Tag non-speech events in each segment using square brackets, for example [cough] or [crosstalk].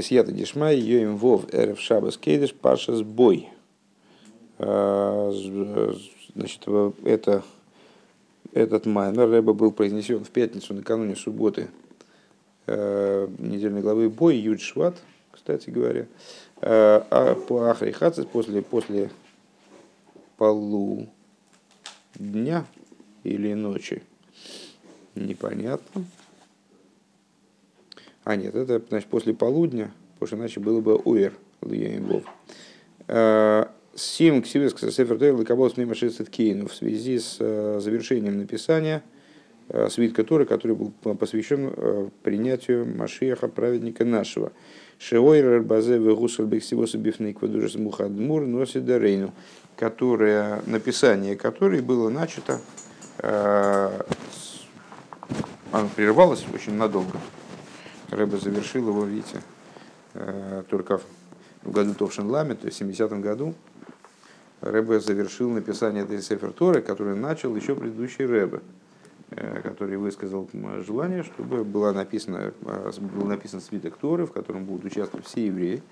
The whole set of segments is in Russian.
Бесията Дишмай, Йоим Вов, Эрев Шабас Кейдеш, Пашас Бой. Значит, это, этот майнер Рэба был произнесен в пятницу накануне субботы недельной главы Бой, Юд Шват, кстати говоря. А по Ахрихацис после, после полудня или ночи, непонятно. А нет, это значит после полудня, потому что иначе было бы уэр Льяимбов. Сим Ксивес Сефер Тойр Лакабос Мимашицет Кейну в связи с э, завершением написания э, свит который, который был посвящен э, принятию Машиаха, праведника нашего. Шеойр Базе Вегусаль Бексивоса Бифнейк Вадужас Мухадмур носит Дарейну, которое, написание которой было начато, оно прервалось очень надолго. Рэба завершил его, видите, только в году Товшин Ламе, то есть в 70-м году, Рэбе завершил написание этой Сефер Торы, который начал еще предыдущий Рэбе, э, который высказал желание, чтобы была написана, э, был написан свиток Торы, в котором будут участвовать все евреи,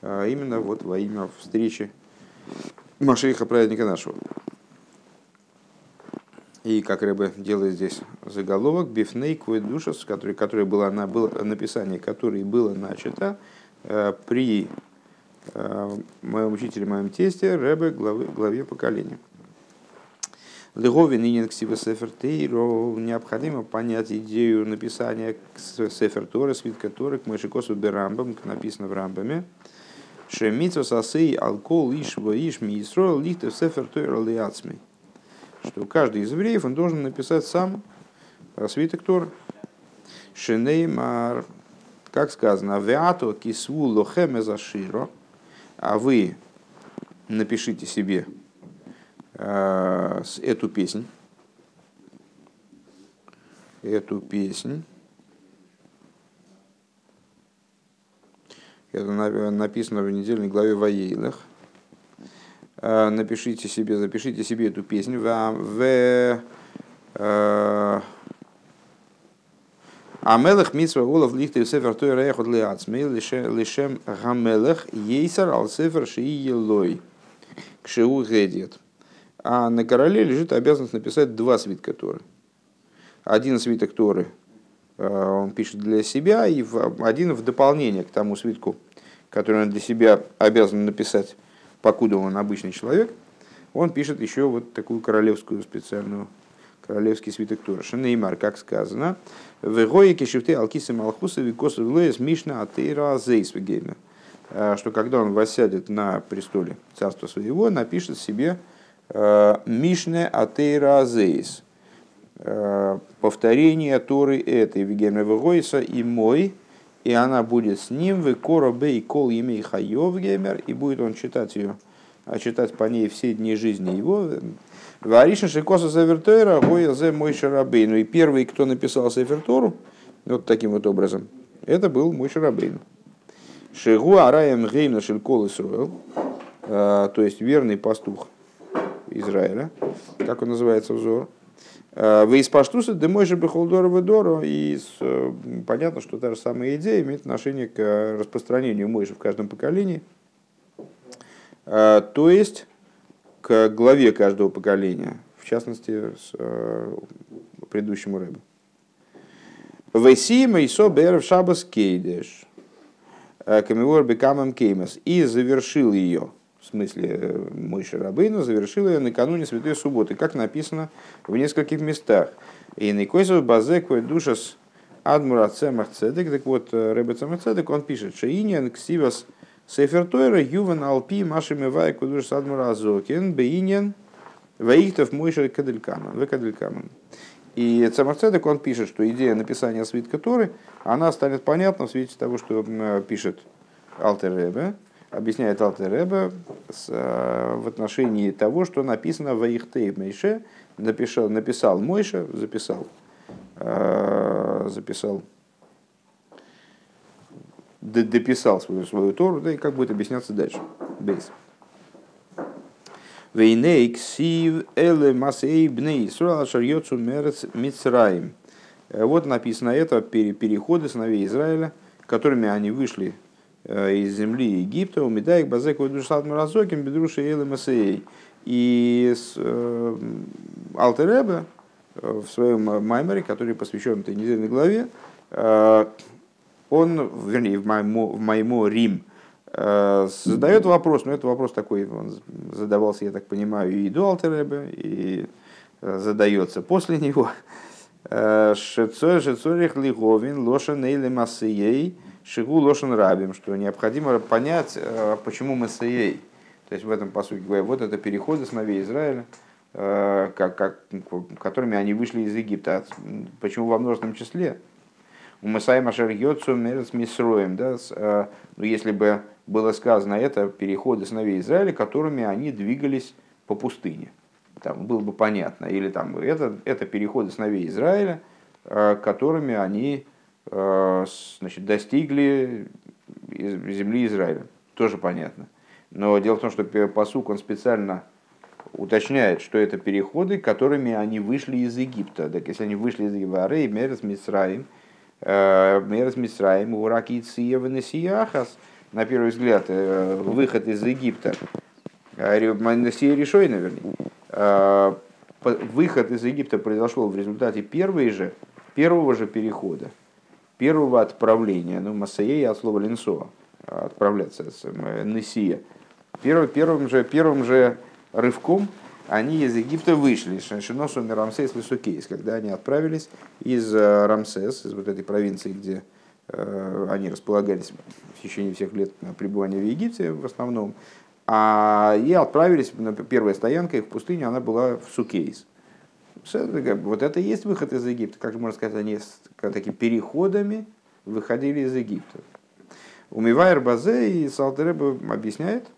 а именно вот во имя встречи Машейха, праведника нашего. И как Рэбе делает здесь заголовок, Бифней Кведушас, который, который было, на, было написание, которое было начато э, при Э, моем учителе, моем тесте, Рэбе, главе, главе поколения. Леговин и Сефер Тейро необходимо понять идею написания Сефер Тора, свит которых Мышикосу Берамбам, написано в Рамбаме. Шемитва сасей алкол иш иш мисро лихтев Сефер Тора лиацмей. Что каждый из евреев он должен написать сам свиток Тора. Шенеймар, как сказано, Веато кисву лохеме заширо, а вы напишите себе э, эту песнь, эту песнь. Это написано в недельной главе Ваейлах. Э, напишите себе, запишите себе эту песню. В, э, Амелах митсва улов лихты сефер той рейхот лиацми лишем гамелах ейсар ал сефер шии елой кшеу гедет. А на короле лежит обязанность написать два свитка Торы. Один свиток Торы э, он пишет для себя, и один в дополнение к тому свитку, который он для себя обязан написать, покуда он обычный человек, он пишет еще вот такую королевскую специальную королевский свиток Тора. Шанеймар, как сказано, в Гоике шифты алкисы малхуса викосу влоес мишна атеира зейсвегейна. А, что когда он воссядет на престоле царства своего, напишет себе а, Мишне Атейра Зейс. А, повторение Торы этой Вегемна Вегойса и мой, и она будет с ним, в Коробей Кол Емей Хайов Гемер, и будет он читать ее, читать по ней все дни жизни его, Варишин Шикоса Севертойра, Гоя Зе Мой Шарабейну. И первый, кто написал Севертору, вот таким вот образом, это был Мой Шарабейну. Шигу Араем Геймна Шилькол Исруэл, то есть верный пастух Израиля, как он называется взор. Вы из паштуса мой же бехолдора ведоро, и э, понятно, что та же самая идея имеет отношение к распространению Мойши в каждом поколении. То есть, к главе каждого поколения, в частности, с э, предыдущему рэбу. Вейсима и собер в шабас кейдеш. Э, Камиор бекамам кеймас. И завершил ее, в смысле э, мой Шарабейну, завершил ее накануне Святой Субботы, как написано в нескольких местах. И Никойсов базек душас адмура цемах цедек. Так вот, Рэбе цемах цедек, он пишет, что иньян ксивас Сефер Тойра Юван Алпи Машими Вай Кудуш Садмура Азокин Бейнин Ваихтов Мойша Каделькаман. Векаделькаман. И Цамарцедек, он пишет, что идея написания свитка Торы, она станет понятна в свете того, что пишет Алтер Ребе, объясняет Алтер Ребе в отношении того, что написано в Ихтей Мейше, написал, написал Мойша, записал, записал дописал свою, свою Тору, да и как будет объясняться дальше. Бейс. Вейнейк сив эле масей бней Исруэл шарьёцу мерец мицраим. Э, вот написано это переходы сыновей Израиля, которыми они вышли из земли Египта, у Медаик Базеку Душат Маразоким, Бедруши Эйлы Масеей. И э, Алтеребе в своем маймере, который посвящен этой недельной главе, он, вернее, в моему, в моему Рим, задает вопрос, но это вопрос такой, он задавался, я так понимаю, и до Алтеребе, и задается после него. Шецорих лиговин лошен эйле массией шигу лошен рабим, что необходимо понять, почему массией. То есть в этом посуке говорят, вот это переходы сыновей Израиля, как, как, которыми они вышли из Египта. Почему во множественном числе? У Масай Машер Йоцу Мерец Мисроем. Да? Ну, если бы было сказано это, переходы сыновей Израиля, которыми они двигались по пустыне там было бы понятно. Или там это, это переходы сыновей Израиля, э, которыми они э, значит, достигли земли Израиля. Тоже понятно. Но дело в том, что посук он специально уточняет, что это переходы, которыми они вышли из Египта. Так если они вышли из Египта, Арей, Мерес, Мисраим, э, Мерес, Мисраим, Ураки, Циева, Несияхас, на первый взгляд, выход из Египта, Насия решой, наверное, Э, выход из Египта произошел в результате первой же, первого же перехода, первого отправления, ну, Масаей от слова линсо, отправляться с э, Несия. Первым, первым, же, первым же рывком они из Египта вышли, Шаншиносу Рамсес Лесукейс, когда они отправились из э, Рамсес, из вот этой провинции, где они располагались в течение всех лет пребывания в Египте в основном, а, и отправились, на первая стоянка их в пустыню, она была в Сукейс. Вот это и есть выход из Египта. Как можно сказать, они с такими переходами выходили из Египта. Умивайр Базе и Салтереба объясняет,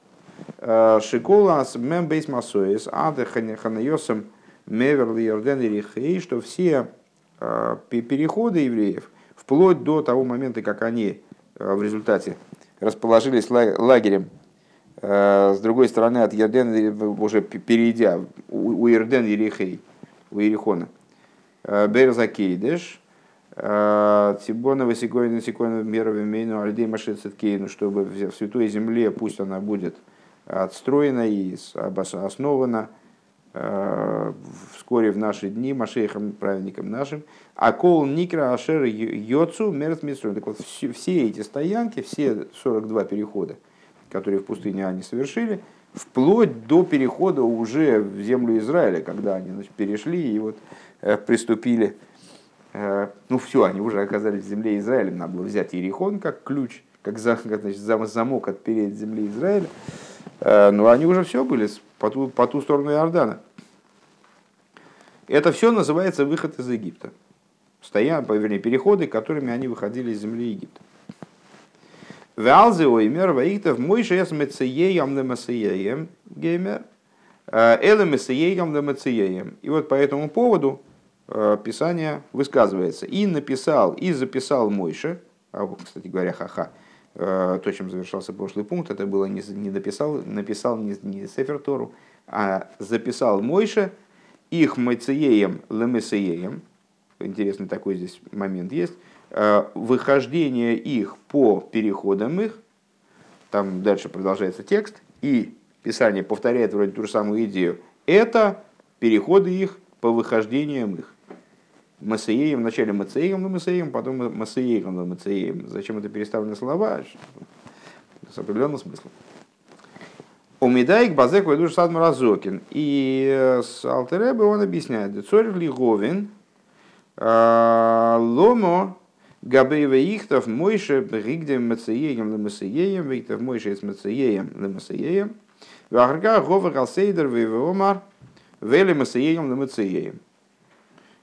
э, Шикола с мембейс масоис, ады ханайосом меверли Йорден и Рихей, что все э, переходы евреев, вплоть до того момента, как они э, в результате расположились лагерем с другой стороны, от Ярдена, уже перейдя, у Ирден Ерехей, у Ерехона, э, Берзакейдеш, э, Тибона Васикоина Сикоина Мерове Мейну Альдей Машецеткейну, чтобы в Святой Земле пусть она будет отстроена и основана вскоре в наши дни Машейхом, праведником нашим, а кол Никра Ашер Йоцу Мерт Так вот, все эти стоянки, все 42 перехода, которые в пустыне они совершили, вплоть до перехода уже в землю Израиля, когда они значит, перешли и вот э, приступили. Э, ну все, они уже оказались в земле Израиля. Надо было взять Иерихон как ключ, как, [laughs] значит, замок отпереть земли Израиля. Э, но они уже все были по ту, по ту сторону Иордана. Это все называется выход из Египта. Стоя, вернее, переходы, которыми они выходили из земли Египта. Валзе оймер ваихтов мой шес мецееем на масееем геймер. Эле месееем на мецееем. И вот по этому поводу э, Писание высказывается. И написал, и записал Мойше, а, кстати говоря, ха-ха, э, то, чем завершался прошлый пункт, это было не, не написал, написал не, не Сефер Тору, а записал Мойше их мецееем лемесееем. Интересный такой здесь момент есть Э, выхождение их по переходам их, там дальше продолжается текст, и Писание повторяет вроде ту же самую идею, это переходы их по выхождениям их. Масеем, вначале Мацеем на Масеем, потом Масеем на Мацеем. Зачем это переставлены слова? С определенным смыслом. Умидайк базек душ сад Маразокин. И э, с Алтеребе он объясняет, Цорь Лиговин, э, Ломо Габейва ихтов мойше бригдем мацееем лемасееем, виктов мойше с мацееем лемасееем. Вахарка гова галсейдер вейвомар вели масееем лемасееем.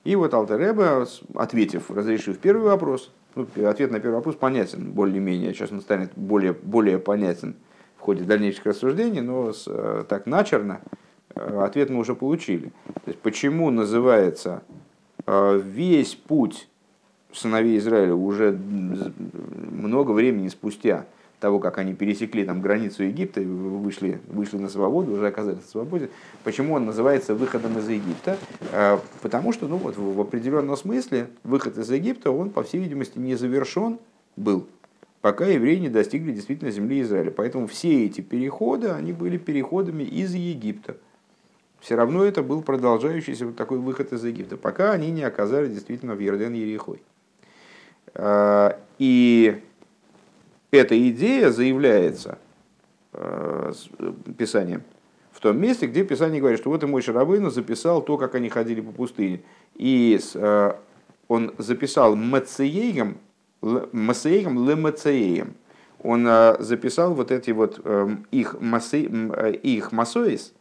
И вот Алтереба, ответив, разрешив первый вопрос, ну, ответ на первый вопрос понятен более-менее, сейчас он станет более, более понятен в ходе дальнейших рассуждений, но с, э, так начерно э, ответ мы уже получили. То есть, почему называется э, весь путь сыновей Израиля уже много времени спустя того, как они пересекли там границу Египта и вышли, вышли на свободу, уже оказались на свободе. Почему он называется выходом из Египта? А, потому что ну, вот, в определенном смысле выход из Египта, он, по всей видимости, не завершен был. пока евреи не достигли действительно земли Израиля. Поэтому все эти переходы, они были переходами из Египта. Все равно это был продолжающийся вот такой выход из Египта, пока они не оказались действительно в Ерден Ерехой. А, и эта идея заявляется э, Писанием в том месте, где Писание говорит, что вот и мой Шарабейну записал то, как они ходили по пустыне. И э, он записал Мациеем, Масеем Лемацеем. Он э, записал вот эти вот их, масе, их масоис,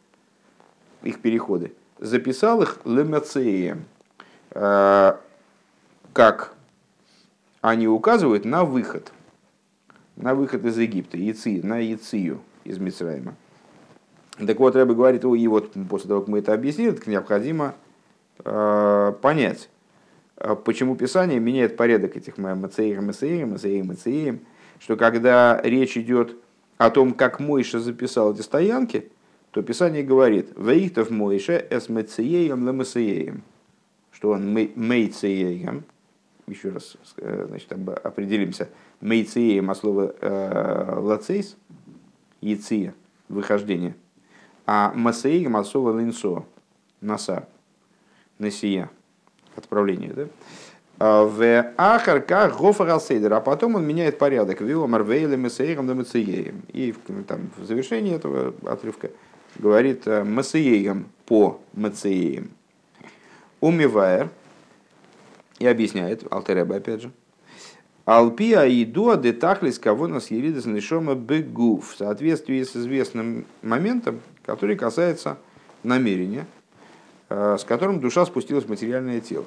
их переходы, записал их Лемацеем, как они указывают на выход на выход из Египта, Яци, на Яцию из Мицраима. Так вот, Рэбе говорит, и вот после того, как мы это объяснили, так необходимо э, понять, э, почему Писание меняет порядок этих Мацеирам, Мацеирам, Мацеирам, Мацеирам, что когда речь идет о том, как Мойша записал эти стоянки, то Писание говорит, «Ваихтов Мойша эс Мацееем ле что он Мейцееем, еще раз э, значит, определимся, мейциеем от слова э, лацейс, яция, выхождение, а масеем от слова линсо, носа, насия, отправление. Да? А в Ахарка Гофар а потом он меняет порядок. Вилла Марвейля Месеером да Мацееем. И там, в завершении этого отрывка говорит э, Масееем по Мацееем. Умиваер, и объясняет, Алтереба опять же, Алпия и дуа де тахлис кого нас еридас нишома бегуф в соответствии с известным моментом, который касается намерения, э, с которым душа спустилась в материальное тело.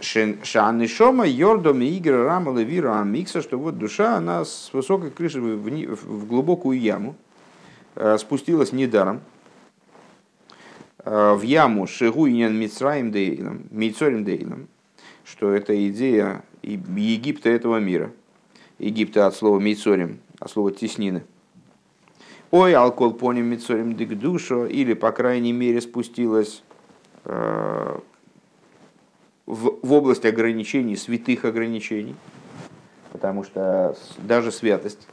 Шанишома йордом игры рама левира амикса, что вот душа, она с высокой крыши в, в глубокую яму э, спустилась недаром, в яму Шигуинен Мицраим Дейлом, Мицорим Дейлом, что это идея Египта этого мира. Египта от слова Мицорим, от слова теснины. Ой, алкоголь поним Мицорим Дикдушо, или, по крайней мере, спустилась э, в, в область ограничений, святых ограничений, потому что даже святость,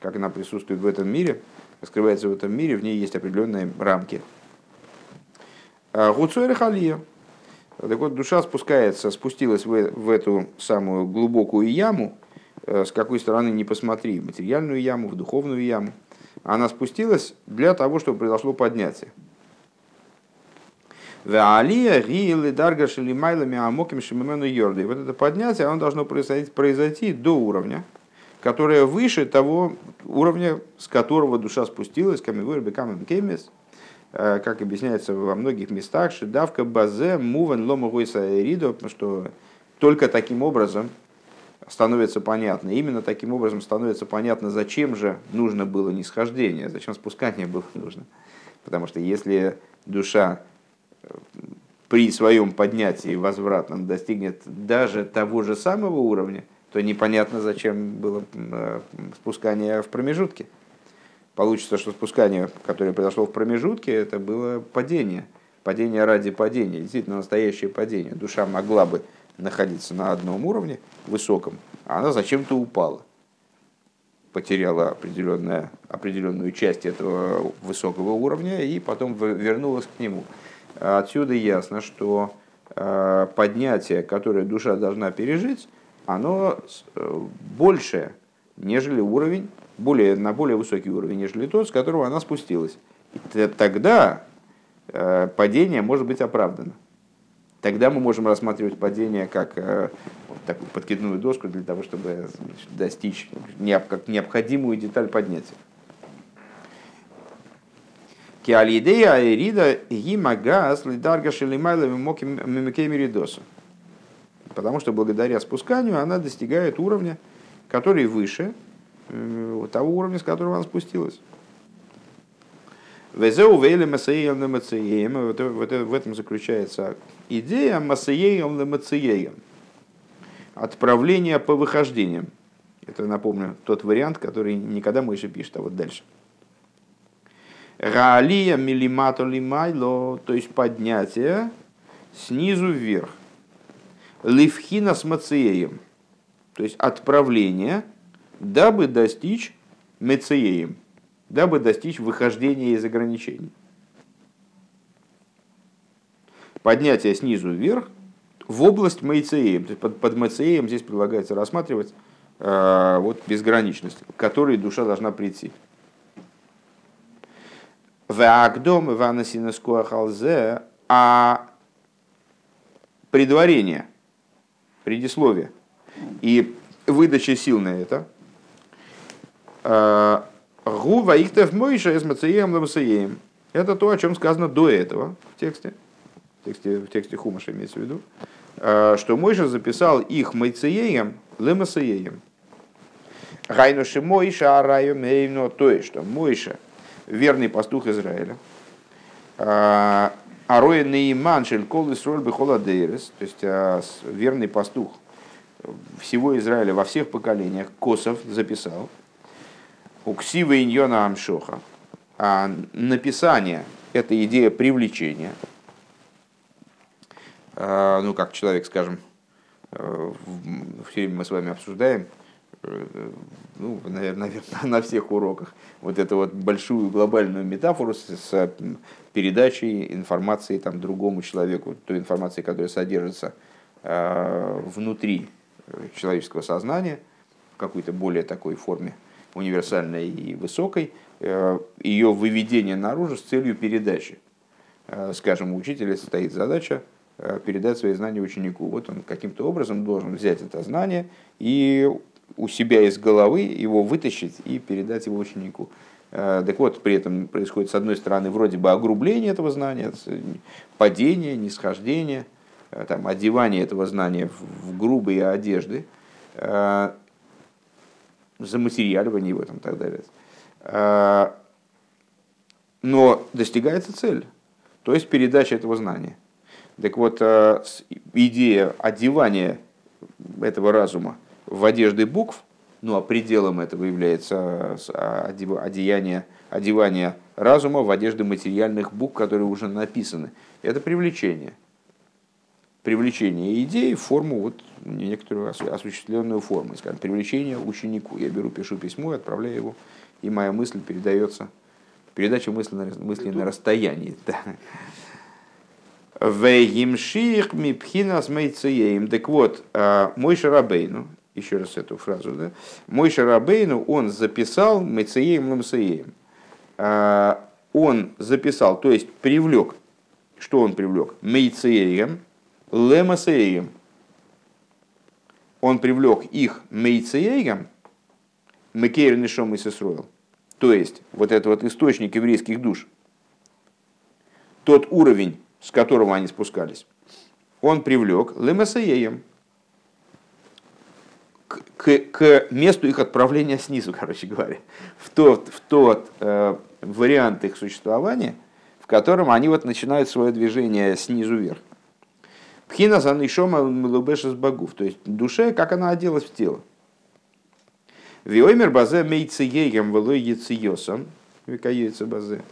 как она присутствует в этом мире, раскрывается в этом мире, в ней есть определенные рамки – Гуцуэр Халия. Так вот, душа спускается, спустилась в, в эту самую глубокую яму, э, с какой стороны не посмотри, в материальную яму, в духовную яму. Она спустилась для того, чтобы произошло поднятие. Алия Риилы Дарга Шелимайлами Амоким Шимимену Йорды. Вот это поднятие, оно должно произойти, произойти до уровня, которое выше того уровня, с которого душа спустилась, Камигур Бекамем Кемес, Э, как объясняется во многих местах, шедавка базе муван лома ридо, что только таким образом становится понятно, именно таким образом становится понятно, зачем же нужно было нисхождение, зачем спускание было нужно. Потому что если душа э, при своем поднятии возвратном достигнет даже того же самого уровня, то непонятно, зачем было э, спускание в промежутке получится, что спускание, которое произошло в промежутке, это было падение. Падение ради падения, действительно настоящее падение. Душа могла бы находиться на одном уровне, высоком, а она зачем-то упала. Потеряла определенную, определенную часть этого высокого уровня и потом вернулась к нему. Отсюда ясно, что э, поднятие, которое душа должна пережить, оно э, большее, нежели уровень более, на более высокий уровень, нежели тот, с которого она спустилась. Тогда э, падение может быть оправдано. Тогда мы можем рассматривать падение как э, вот такую подкидную доску для того, чтобы достичь необ, как необходимую деталь поднятия. Киалидея Эрида Гимагас Лидарга Шелимайлами Мимикемиридоса. Потому что благодаря спусканию она достигает уровня, который выше, Э, того уровня, с которого она спустилась. Везеу. В этом заключается идея масеем лемацеем. Отправление по выхождениям. Это, напомню, тот вариант, который никогда мы еще пишет, а вот дальше. Гаалия милимато лимайло, то есть поднятие снизу вверх. Ливхина с мациеем. То есть отправление, дабы достичь мецеем, дабы достичь выхождения из ограничений. Поднятие снизу вверх в область мейцеем. То есть под, под мейцеем здесь предлагается рассматривать э, вот безграничность, к которой душа должна прийти. Ваагдом Иванасинескуахалзе, а предварение, предисловие и выдача сил на это. Гу ваихтев мойша из мацеем Это то, о чем сказано до этого в тексте. В тексте, в тексте Хумаша имеется в виду. Э, что Мойша записал их мейцеем лемасеем. Гайнуши Мойша араю мейно. То есть, что Мойша верный пастух Израиля. Э, Ароя Нейман Шелькол Исроль Бехоладейрес, то есть верный пастух всего Израиля во всех поколениях, Косов записал, у Ксива Иньона Амшоха, а написание – это идея привлечения, э, ну, как человек, скажем, все время мы с вами обсуждаем, ну, наверное, [laughs] на всех уроках, вот эту вот большую глобальную метафору с, с передачей информации там, другому человеку, той информации, которая содержится э, внутри человеческого сознания, в какой-то более такой форме, универсальной и высокой, э, ее выведение наружу с целью передачи. Э, скажем, у учителя стоит задача э, передать свои знания ученику. Вот он каким-то образом должен взять это знание и у себя из головы его вытащить и передать его ученику. Так вот, при этом происходит, с одной стороны, вроде бы огрубление этого знания, падение, нисхождение, там, одевание этого знания в грубые одежды, э, заматериаливание его там, и так далее. Но достигается цель, то есть передача этого знания. Так вот, идея одевания этого разума в одежды букв, ну а пределом этого является а, одеяние, одевание разума в одежды материальных букв, которые уже написаны. Это привлечение. Привлечение идеи в форму, вот некоторую осуществленную форму. Скажем, привлечение ученику. Я беру, пишу письмо и отправляю его, и моя мысль передается. Передача мысли на, мысли на расстоянии. [laughs] Да. Вейгимших мипхинас мейцеем. Так вот, а, мой шарабейну, еще раз эту фразу, да, мой Шарабейну, он записал Мецеем Ламсеем. А, он записал, то есть привлек, что он привлек? Мейцеем Лемасеем. Он привлек их Мейцеем, Мекейр Нишом и Сесроил. То есть, вот это вот источник еврейских душ, тот уровень, с которого они спускались, он привлек Лемасеем, к, к месту их отправления снизу, [laughs] короче говоря, в тот, в тот э, вариант их существования, в котором они вот начинают свое движение снизу вверх. Пхина за нишома милубеша с богов, то есть душе, как она оделась в тело. Виоймер базе мейцы егем велой яциосом, векаюется базе.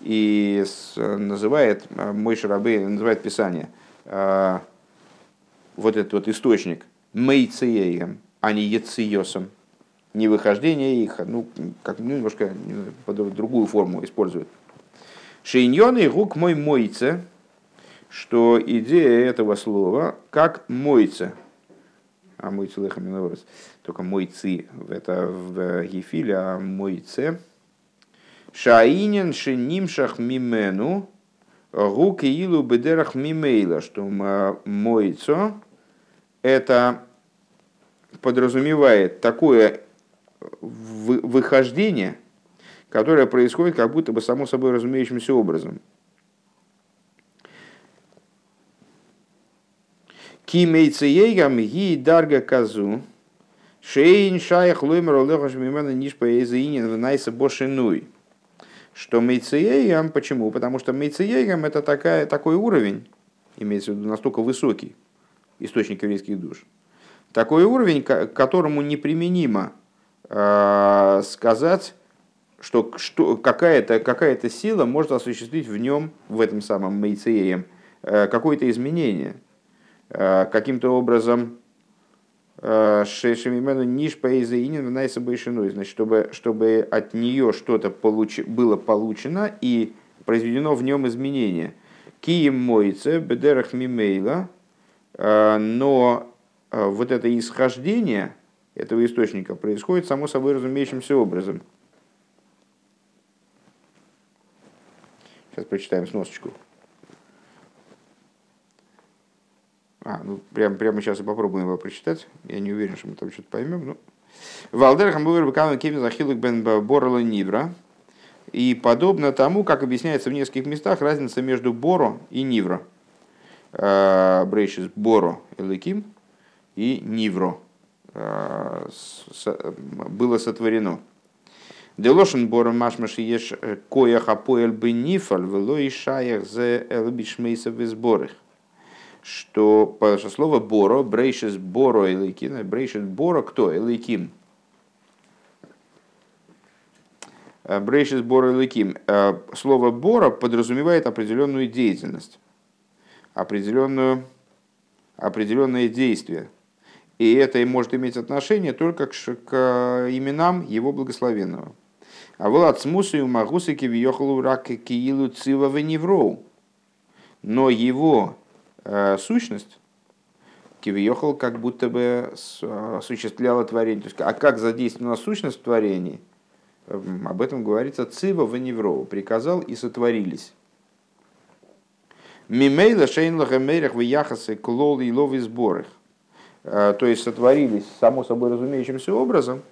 И называет э, мой шарабей, называет Писание, э, вот этот вот источник, мейцы а не яциосом. Не выхождение их, ну, как ну, немножко под другую форму используют. Шейньон и гук мой мойце, что идея этого слова как мойце. А мойце лехам только мойцы, это в Гефиле, а мойце. Шаинен шенимшах мимену, гук илу бедерах мимейла, что мойцо это подразумевает такое выхождение, которое происходит как будто бы само собой разумеющимся образом. Кимейцеегам ги дарга казу, шейн шаях лоймер олехаш мимена ниш поэзаинин в найса бошинуй. Что мейцеегам, почему? Потому что мейцеегам это такая, такой уровень, имеется в виду настолько высокий источник еврейских душ, такой уровень, к которому неприменимо э, сказать, что, что какая-то какая сила может осуществить в нем, в этом самом Мейцеем, э, какое-то изменение, каким-то образом Шешемимену ниш поэзаинин найса большиной. Значит, чтобы, чтобы от нее что-то получи, было получено и произведено в нем изменение. Кием моице бедерах мимейла, но вот это исхождение этого источника происходит само собой разумеющимся образом. Сейчас прочитаем сносочку. А, ну прямо, прямо сейчас и попробуем его прочитать. Я не уверен, что мы там что-то поймем. Но... Валдер Хамбувер Бакам Кевин Захилук Бен Борла Нивра. И подобно тому, как объясняется в нескольких местах разница между Боро и Нивро. А, Брейшис Боро Эликим и Нивро а, было сотворено. Делошен Боро Машмаши еш коях апоэль бы нифаль, и шаях зе элбишмейсов из борых что по слово боро, брейшес боро элейким, брейшес боро кто? Элейким. Э, брейшес боро элейким. Э, слово боро подразумевает определенную деятельность, определенную, определенное действие. И это и может иметь отношение только к, к именам его благословенного. А Влад смусу и магусики въехал рак киилу цива веневроу. Но его Э, сущность, Кивиехал как будто бы осуществляла творение. То есть, а как задействована сущность в творении? Эм, об этом говорится Цива Ваневрова. Приказал и сотворились. Мимейла Шейнлаха Мейрах в Яхасы Клол и Лови сборах. Э, то есть сотворились само собой разумеющимся образом,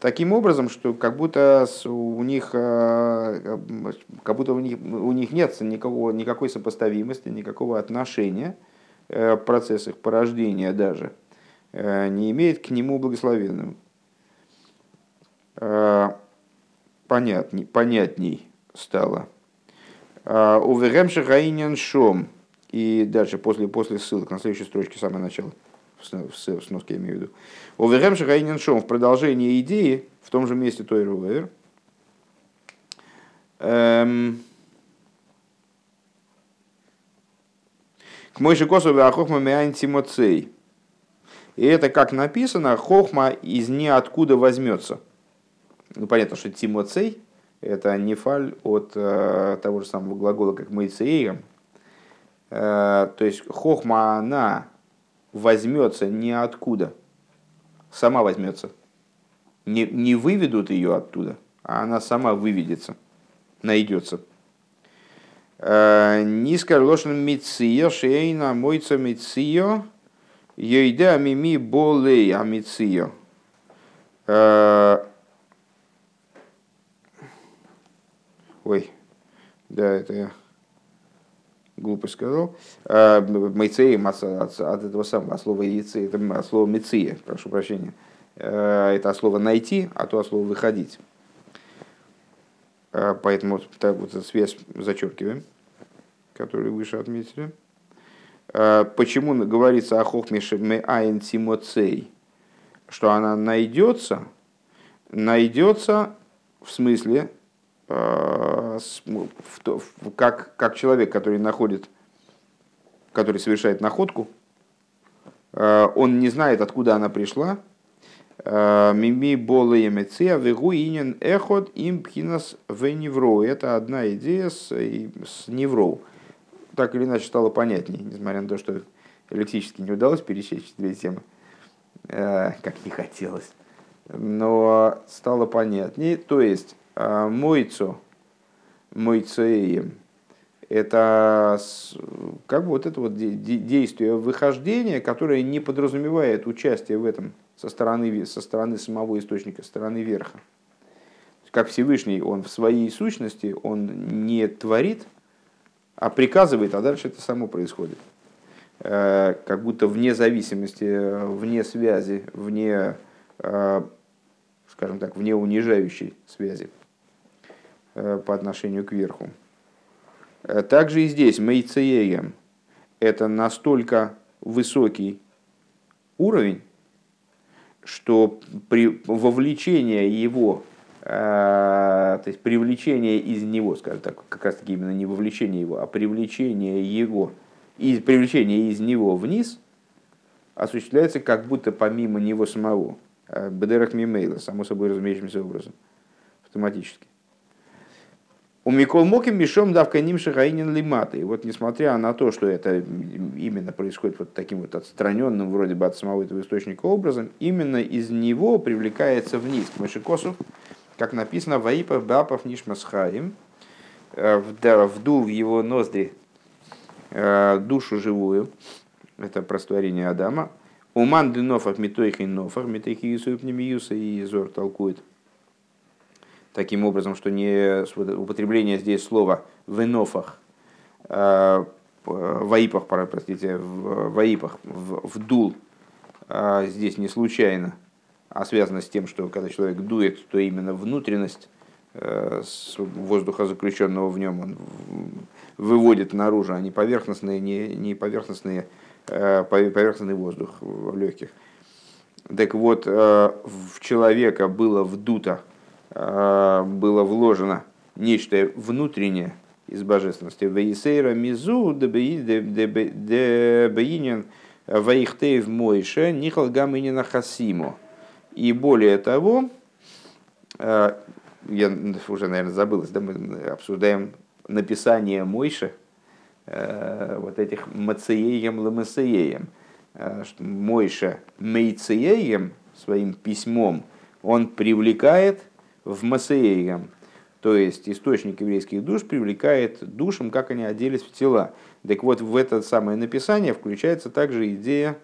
таким образом, что как будто у них, э, как будто у них, у них нет никакого, никакой сопоставимости, никакого отношения, э, процесс их порождения даже, э, не имеет к нему благословенным. Понятней, понятней стало. Уверемши Гаинин Шом. И дальше, после, после ссылок, на следующей строчке, самое начало в сноске я имею в виду. Оверем Шахайнин Шом в продолжении идеи в том же месте той Рувер. Эм, к Мойши Косове Ахохма Меайн Тимоцей. И это, как написано, Хохма из ниоткуда возьмется. Ну, понятно, что Тимоцей – это нефаль от э, того же самого глагола, как Мейцеем. Э, то есть, Хохма, она возьмется ниоткуда, сама возьмется. Не, не выведут ее оттуда, а она сама выведется, найдется. Э, Низко лошен мицио, шейна мойца мицио, йойде амими болей амицио. Э, ой, да, это я глупость сказал. А, Мейцеем от, этого самого, от слова яйцы, это от слова меция, прошу прощения. А, это от слова найти, а то от слова выходить. А, поэтому так вот связь зачеркиваем, которую выше отметили. Почему говорится о хохмеше айн тимоцей, что она найдется, найдется в смысле Э, как, как человек, который находит, который совершает находку, э, он не знает, откуда она пришла. Э, Мими болы емеция вегу инин эхот им пхинас Это одна идея с, с невроу. Так или иначе стало понятнее, несмотря на то, что лексически не удалось пересечь две темы, как не хотелось. Но стало понятнее. То есть а, мойцо, мойцеем, это как бы вот это вот действие выхождения, которое не подразумевает участие в этом со стороны, со стороны самого источника, со стороны верха. Как Всевышний, он в своей сущности, он не творит, а приказывает, а дальше это само происходит. Э, как будто вне зависимости, вне связи, вне, э, скажем так, вне унижающей связи. Э, по отношению к верху. Э, также и здесь мейцеем это настолько высокий уровень, что при вовлечение его, э, то есть привлечение из него, скажем так, как раз таки именно не вовлечение его, а привлечение его, из, привлечение из него вниз, осуществляется как будто помимо него самого. Бедерах мимейла, само собой разумеющимся образом, автоматически. У Микол Моким Мишом давка ним шахаинин лимата. И вот несмотря на то, что это именно происходит вот таким вот отстраненным вроде бы от самого этого источника образом, именно из него привлекается вниз. К Машикосу, как написано «Ваипа бапав нишмасхаим», э, вдул в его ноздри э, душу живую, это простворение Адама, Уман дынофах митойхи нофах, митойхи юсуп и Зор толкует – таким образом, что не употребление здесь слова в энофах, э, ваипах, простите, в ваипах, в, вдул, э, здесь не случайно, а связано с тем, что когда человек дует, то именно внутренность э, воздуха, заключенного в нем, он выводит наружу, а не поверхностные, не, не поверхностные, поверхностный воздух в легких. Так вот, в человека было вдуто было вложено нечто внутреннее из божественности. Вейсейра мизу дебеинин ваихтеев мойше нихал гамынина хасимо. И более того, а, я уже, наверное, забыл, да, мы обсуждаем написание Мойше, а, вот этих мацееем ламасееем. Мойше мейцееем своим письмом он привлекает в Масеегам, то есть источник еврейских душ привлекает душам, как они оделись в тела. Так вот, в это самое написание включается также идея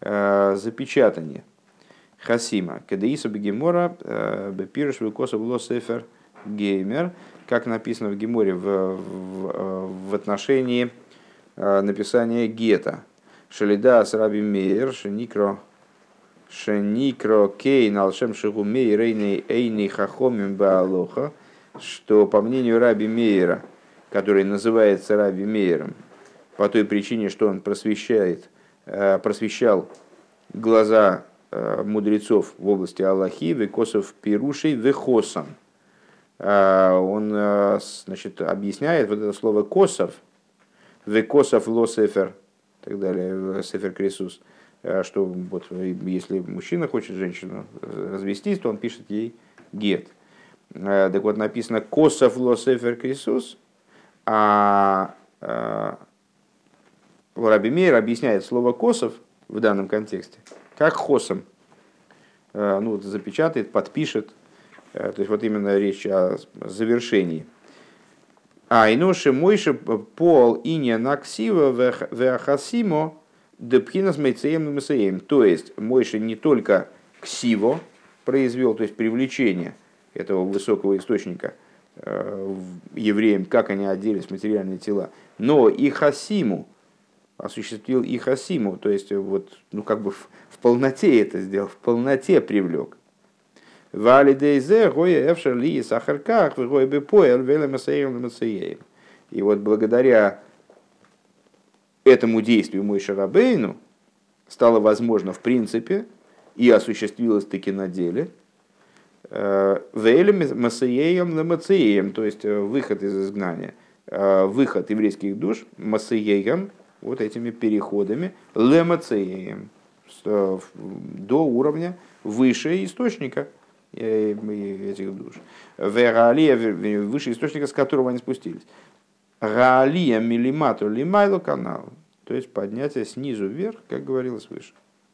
э, запечатания. Хасима. Кадаиса Бегемора э, Бепирш Викосов Лосефер Геймер, как написано в Геморе в, в, в отношении э, написания гета. Шалида с Раби Мейер, Шеникро Шеникро Кейн Алшем Шигумей Рейный Эйни Хахомим Баалоха, что по мнению Раби Мейера, который называется Раби Мейером, по той причине, что он просвещает, э, просвещал глаза э, мудрецов в области Аллахи, Векосов Пирушей, Вехосом. Э, он значит, объясняет вот это слово Косов, Векосов Лосефер, так далее, Сефер Крисус – что вот, если мужчина хочет женщину э, развестись, то он пишет ей гет. Э, так вот написано «Косов лосефер крисус», а Раби Мейер объясняет слово «косов» в данном контексте как «хосом». Ну, вот запечатает, подпишет. То есть вот именно речь о завершении. А иноши мойши пол иня наксива веахасимо Депхинас мейцеем масеем. То есть Мойша не только ксиво произвел, то есть привлечение этого высокого источника э, евреям, как они оделись материальные тела, но и хасиму, осуществил и хасиму, то есть вот, ну как бы в, в полноте это сделал, в полноте привлек. И вот благодаря этому действию мой Шарабейну стало возможно в принципе и осуществилось таки на деле. Э, Вейлем Масеем Мацеем, то есть э, выход из изгнания, э, выход еврейских душ Масеем, вот этими переходами, Лемацеем, до уровня выше источника этих душ. Вералия, выше источника, с которого они спустились. Раалия милимату лимайло канал. То есть поднятие снизу вверх, как говорилось выше.